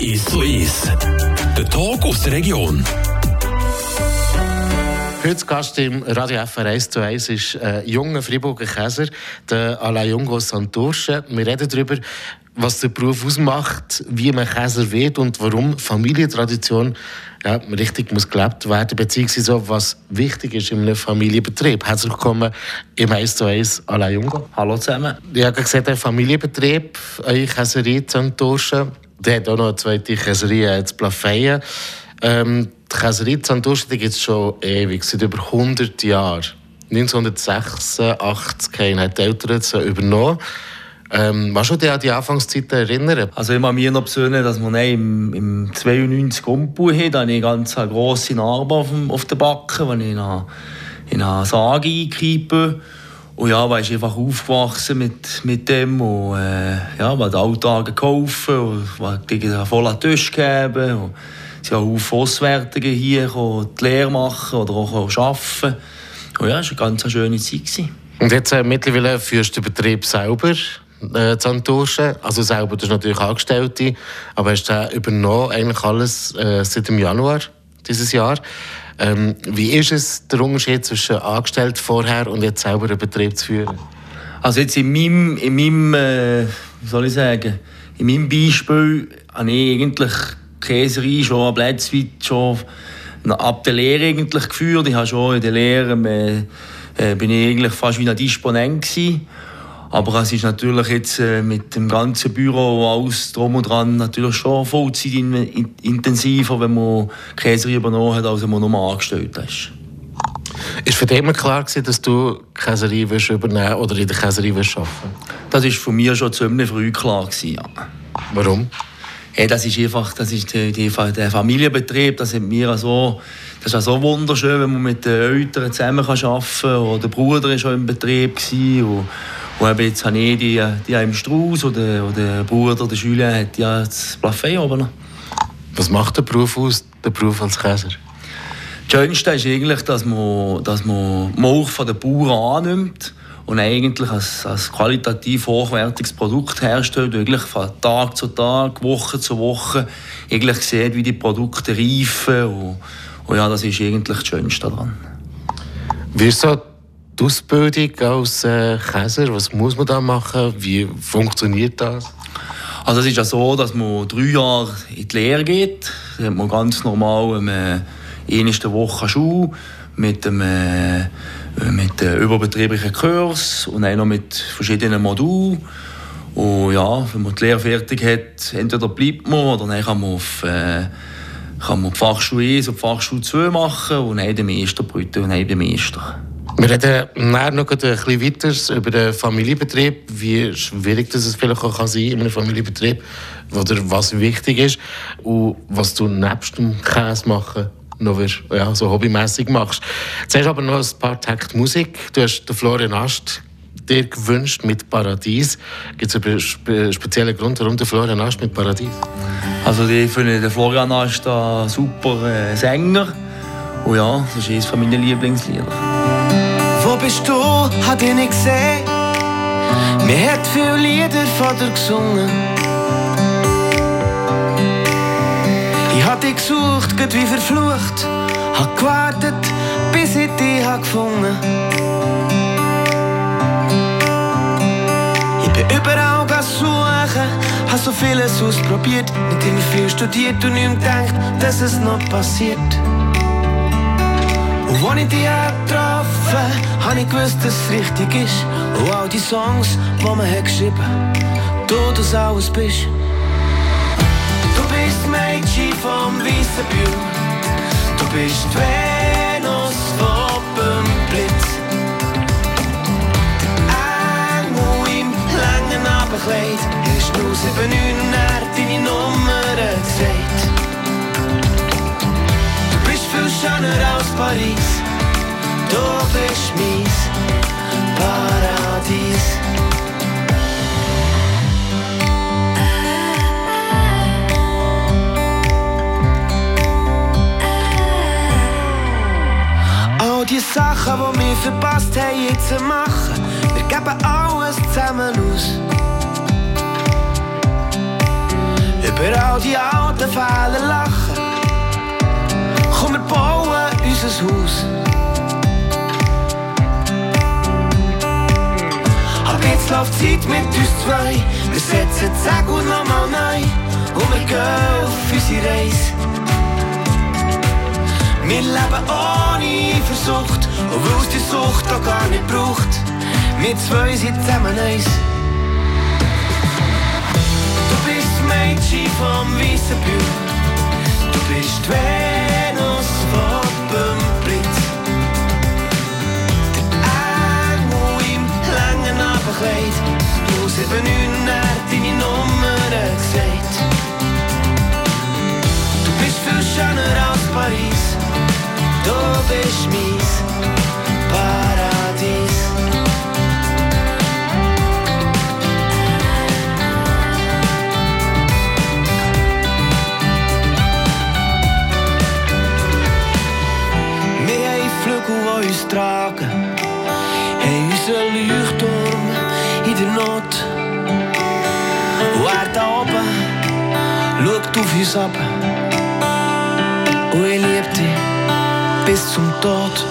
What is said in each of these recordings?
Ist so ist. Der Talk aus der Region. Heute Gast im Radio FR 1 zu 1 ist ein junger Freiburger Käser, der Alain Jungo Santursche. Wir reden darüber, was der Beruf ausmacht, wie man Käser wird und warum Familientradition ja, richtig muss gelebt werden, beziehungsweise was wichtig ist in einem Familienbetrieb. Herzlich willkommen im 1 zu 1 Alain Jungo. Hallo zusammen. Ich habe gesagt, ein Familienbetrieb, eine Käserie Santursche. Der hat auch noch eine zweite Käserie in Plafeyen. Ähm, die Käserei Santurce gibt es schon ewig, seit über 100 Jahren. 1986 haben die Eltern sie übernommen. Ähm, kannst du dich an die Anfangszeit erinnern? Also ich kann mich noch besinnen, dass wir im, im 92 umgebaut haben. Da hatte ich eine ganz grosse Narbe auf, auf der Backe, als ich in eine, in eine Sage eingekriegt und ja, ich einfach aufgewachsen mit, mit dem und äh, ja, war Alltag geholfen und war gegen einen vollen Tisch gegeben. Und es sind auch Auswertungen hier, die Lehre machen oder auch arbeiten. Und ja, es war eine ganz schöne Zeit. Und jetzt äh, mittlerweile führst du den Betrieb selber? Äh, Zantursche. Also selber, du bist natürlich Angestellte, aber hast du übernommen, eigentlich alles äh, seit dem Januar dieses Jahr. Ähm, wie ist es der Unterschied zwischen angestellt vorher und jetzt selber einen Betrieb zu führen? Also jetzt in meinem, in meinem äh, wie soll ich sagen, in meinem Beispiel habe ich eigentlich Käserei schon Plätzweit schon ab der Lehre eigentlich geführt. Ich habe schon in der Lehre äh, bin ich eigentlich fast wie ein Disponent gewesen. Aber es ist natürlich jetzt äh, mit dem ganzen Büro und alles drum und dran natürlich schon Vollzeit intensiver, wenn man Käse übernommen hat, als wenn man nur angestellt ist. Ist für dich immer klar gewesen, dass du Käserei übernehmen oder in der Käserei arbeiten Das war von mir schon ziemlich früh klar. Gewesen, ja. Warum? Ja, das ist einfach das ist die, die, der Familienbetrieb. Das, mir so, das ist auch so wunderschön, wenn man mit den Eltern zusammen arbeiten kann. Der Bruder war schon im Betrieb. Und und eben jetzt habe ich die, die im Strauß oder, oder der Bruder, der Schüler hat ja das Plafond oben. Was macht der Beruf aus, der Beruf als Käser? Das Schönste ist eigentlich, dass man, dass man Milch von den Bauern annimmt und eigentlich als, als qualitativ hochwertiges Produkt herstellt, wirklich von Tag zu Tag, Woche zu Woche, eigentlich sieht, wie die Produkte reifen und, und ja, das ist eigentlich das Schönste daran. Wie ist so die Ausbildung als äh, Käser? Was muss man da machen? Wie funktioniert das? Also es ist ja so, dass man drei Jahre in die Lehre geht. Da hat man ganz normal eine erste Woche Schule mit einem, äh, mit einem überbetrieblichen Kurs und auch noch mit verschiedenen Modulen. Und ja, wenn man die Lehre fertig hat, entweder bleibt man oder dann kann man auf, äh, kann man die Fachschule 1 und die Fachschule 2 machen und dann den Meister brüten und dann den Meister. Wir reden nachher noch ein bisschen weiter über den Familienbetrieb, wie schwierig das vielleicht auch kann in einem Familienbetrieb oder was wichtig ist und was du nebst dem Käse machen noch ja, so hobbymäßig machst. Zuerst aber noch ein paar Takte Musik. Du hast den Florian Ast dir gewünscht mit Paradies. Gibt es einen spe speziellen Grund, warum der Florian Ast mit Paradies? Also ich finde den Florian Ast ein super äh, Sänger und ja, das ist eines meiner Lieblingslieder. Wo bist du? Hat ich nicht gesehen. Mir hat viele Lieder von dir gesungen. Ich hab dich gesucht, geht wie verflucht. Hab gewartet, bis ich dich hab gefunden. Ich bin überall suchen, hab so vieles ausprobiert, nicht immer viel studiert und nicht gedacht, dass es noch passiert. Und als ich dich getroffen habe ich gewusst, dass es richtig ist. Und all die Songs, die man hat geschrieben hat, du das alles bist. Du bist Mädchen vom weißen Bühl. Du bist die Sachen, die wir verpasst haben, jetzt machen, wir geben alles zusammen aus. all die alten Fehler lachen. Komm, wir bauen unser Haus. Ab jetzt läuft Zeit mit uns zwei. Wir setzen die Segel nochmal neu. Und wir gehen auf unsere Reise. Wir leben ohne Versucht, obwohl es die Sucht auch gar nicht braucht. Wir zwei sind zusammen eins. Du bist Mädchen vom weißen Bühl. Du bist die ab. Und ich liebe dich bis zum Tod.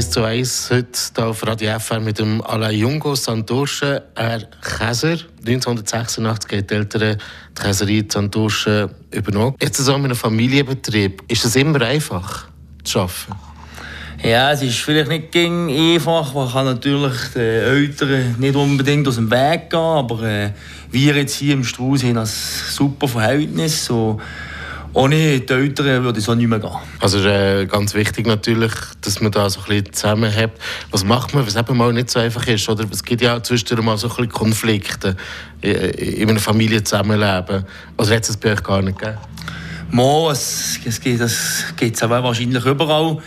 1 zu 1 heute hier auf Radio FR mit dem Alain Jungo Santosche, er Käser. 1986 hat die Eltern die Käserei Santosche übernommen. Jetzt zusammen in einem Familienbetrieb. Ist es immer einfach zu arbeiten? Ja, es ist vielleicht nicht einfach. Man kann natürlich den Eltern nicht unbedingt aus dem Weg gehen, aber äh, wir jetzt hier im Strauß haben ein super Verhältnis. So, ohne die Eltern würde es auch nicht mehr gehen. Also äh, ganz wichtig natürlich, dass man da so ein bisschen zusammenhält. Was macht man, was eben mal nicht so einfach ist? Oder es gibt ja zwischendurch mal so ein bisschen Konflikte in, in einer Familie zusammenleben. Oder hat es bei euch gar nicht gegeben? Mal, es, es gibt es gibt's aber wahrscheinlich überall.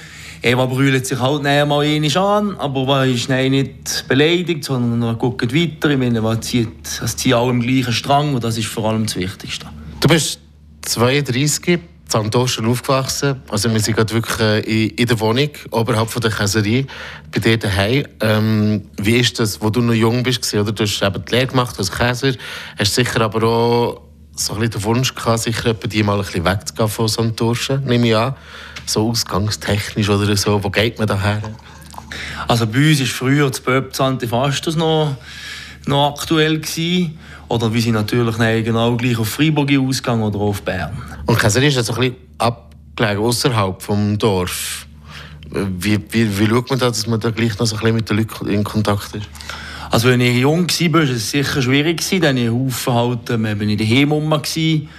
Eva brüllt sich halt näher mal einmal an, aber man ist nicht beleidigt, sondern man guckt weiter. Ich meine, man zieht, es zieht alle im gleichen Strang und das ist vor allem das Wichtigste. Du bist 32, in Santoschen aufgewachsen. Also wir sind gerade wirklich äh, in, der Wohnung, oberhalb von der Käserei, bei dir daheim. Ähm, wie ist das, wo du noch jung bist? Oder? Du hast eben die Lehre gemacht als Käser, hast sicher aber auch so ein den Wunsch gehabt, sicher die mal ein bisschen wegzugehen von Santoschen, nehme ich an. So ausgangstechnisch oder so, wo geht man daher? Also bei uns war früher das Pöp Antifastus noch, noch aktuell. Gewesen. Oder wir sind natürlich genau gleich auf Freiburg ausgegangen oder auf Bern. Und Käserei ist so ein bisschen abgelegen, außerhalb vom Dorf. Wie, wie, wie schaut man da, dass man da gleich noch so ein bisschen mit den Leuten in Kontakt ist? Also wenn ich jung war, war es sicher schwierig. Dann ich Haufen halt, ähm, bin ich daheim rum gewesen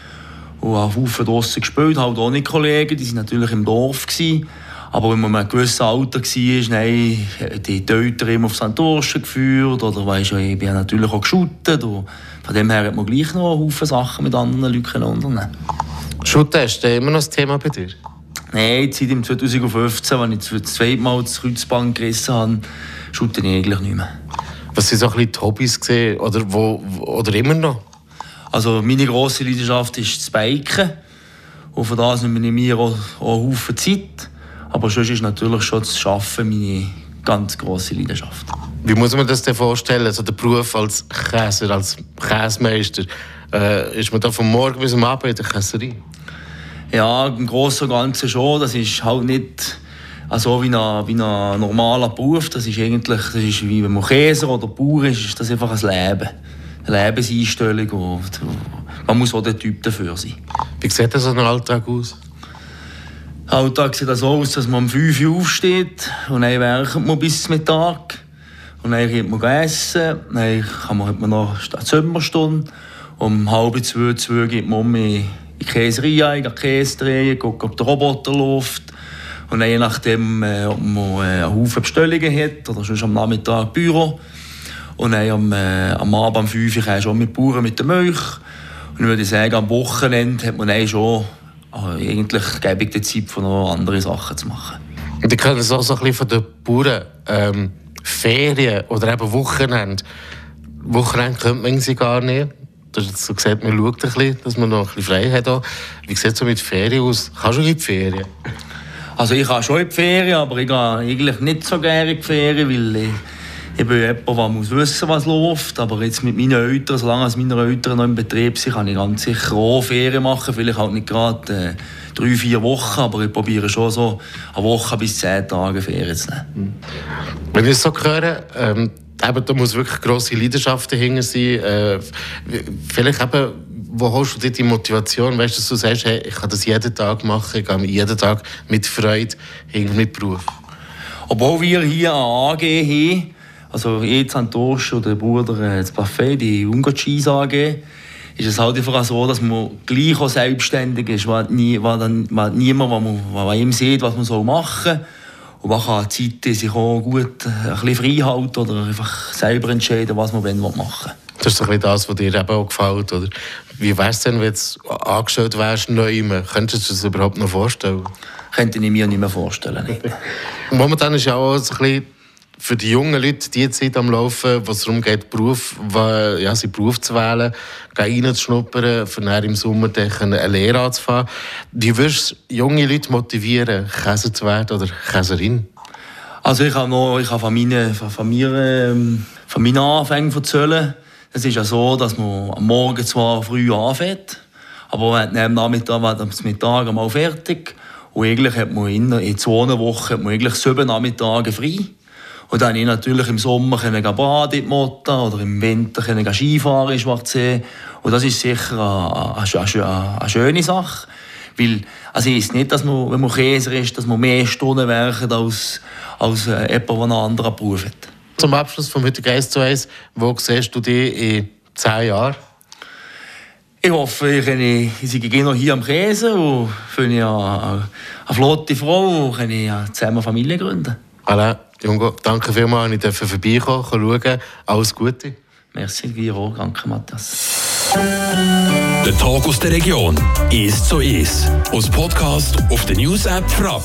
und habe Haufen draussen gespielt, halt ohne Kollegen, die waren natürlich im Dorf. Gewesen. Aber wenn man in einem gewissen Alter war, nein, die Eltern immer auf Santorschen geführt oder weißt du, ich bin natürlich auch geschuttet. Von dem her hat man gleich noch Haufen Sachen mit anderen Leuten unternehmen. Schutten, ist das immer noch das Thema bei dir? Nein, seit im 2015, als ich das zweite Mal das Kreuzband gerissen habe, schutte ich eigentlich nicht mehr. Was sind so ein bisschen die Hobbys gesehen oder, wo, oder immer noch? Also meine grosse Leidenschaft ist das Biken. Und von da nimmt mir auch, auch Haufen Zeit. Aber sonst ist natürlich schon das Arbeiten meine ganz grosse Leidenschaft. Wie muss man das denn vorstellen? Also der Beruf als Käser, als Käsemeister, äh, ist man da vom Morgen bis am Abend in der Käserei? Ja, im Großen und Ganzen schon. Das ist halt nicht also wie, ein, wie ein normaler Beruf. Das ist eigentlich, das ist wie wenn man Käser oder Bauer ist, ist das einfach ein Leben. Eine Lebenseinstellung. Und man muss auch der Typ dafür sein. Wie sieht das so ein Alltag aus? Alltag sieht das so aus, dass man um 5 Uhr aufsteht und dann werkt man bis Mittag. Und dann geht man essen, dann kann man, hat man noch eine Sommerstunde. Um halb zwei, zwei geht man um in die Käserei, in die Käse drehen, gucken, ob der Roboter läuft. Und dann je nachdem, äh, ob man äh, einen Haufen Bestellungen hat oder schon am Nachmittag Büro. Und dann am, äh, am Abend um 5 Uhr schon mit Bauern mit der Milch. Und ich würde sagen, am Wochenende hat man dann schon äh, eigentlich gäbe ich die Zeit, für noch andere Sachen zu machen. Und ich kenne es auch so ein bisschen von den Bauern. Ähm, Ferien oder eben Wochenende. Wochenende könnte man sie gar nicht. Hast jetzt so gesagt, man schaut ein bisschen, dass man noch ein bisschen frei hat. Wie sieht es so mit Ferien aus? Kannst du in die Ferien? Also ich kann schon in die Ferien, aber ich gehe eigentlich nicht so gerne in die Ferien, weil ich, bin jemand, der muss wissen, was läuft. Aber jetzt mit meinen Eltern, solange meine Eltern noch im Betrieb sind, kann ich ganz sicher auch Ferien machen. Vielleicht halt nicht gerade äh, drei, vier Wochen, aber ich probiere schon so eine Woche bis zehn Tage Ferien zu nehmen. Wenn ich es so höre, ähm, eben, da muss wirklich grosse Leidenschaft dahinter sein. Äh, vielleicht eben, wo holst du dir die Motivation? Weißt du, dass du sagst, hey, ich kann das jeden Tag machen, ich gehe jeden Tag mit Freude hin mit Beruf. Obwohl wir hier eine AG haben, also jetzt an Dorsch oder der Bruder äh, das Buffet, die Ungo Cheese AG, ist es halt einfach so, dass man gleich auch selbstständig ist. Hat, nie, hat, man hat niemand, der man, man ihm sieht, was man machen soll. Und man kann die Zeit sich auch gut äh, ein bisschen frei halten oder einfach selber entscheiden, was man machen will. Das ist doch das, was dir eben auch gefällt. Oder? Wie wäre es denn, wenn du angestellt wärst, neu? Könntest du dir das überhaupt noch vorstellen? Könnte ich mir nicht mehr vorstellen. Momentan ist ja auch so ein bisschen für die jungen Leute die Zeit am Laufen, wo es darum geht, Beruf, ja, seinen Beruf zu wählen, reinzuschnuppern, für dann im Sommer eine Lehre anzufangen. Wie würdest du junge Leute motivieren, Käser zu werden oder Käserin? Also ich habe noch, ich habe von meinen, von, mir, ähm, von meinen Anfängen erzählen. Es ist ja so, dass man am Morgen zwar früh anfängt, aber am Nachmittag am Mittag mal fertig. Und eigentlich hat man in, in zwei Wochen hat man eigentlich sieben Nachmittage frei. Und dann ich natürlich im Sommer baden in Motta oder im Winter Skifahren in Schwarzsee. Und das ist sicher eine, eine, eine schöne Sache. Weil, also ist nicht, dass man, wenn man Käser ist, dass man mehr Stunden werkt als, als äh, jemand, der einen anderen Beruf hat. Zum Abschluss vom heutigen 1 zu 1, wo siehst du dich in zehn Jahren? Ich hoffe, ich, kann, ich sei noch hier am Käse und finde eine, eine flotte Frau und kann zusammen Familie gründen. Alain, Jungo, danke vielmals, ich durfte vorbeikommen, schauen. Alles Gute. Merci, Giro. Danke, Matthias. Der Tag aus der Region ist so ist. Aus Podcast auf der News App Frapp.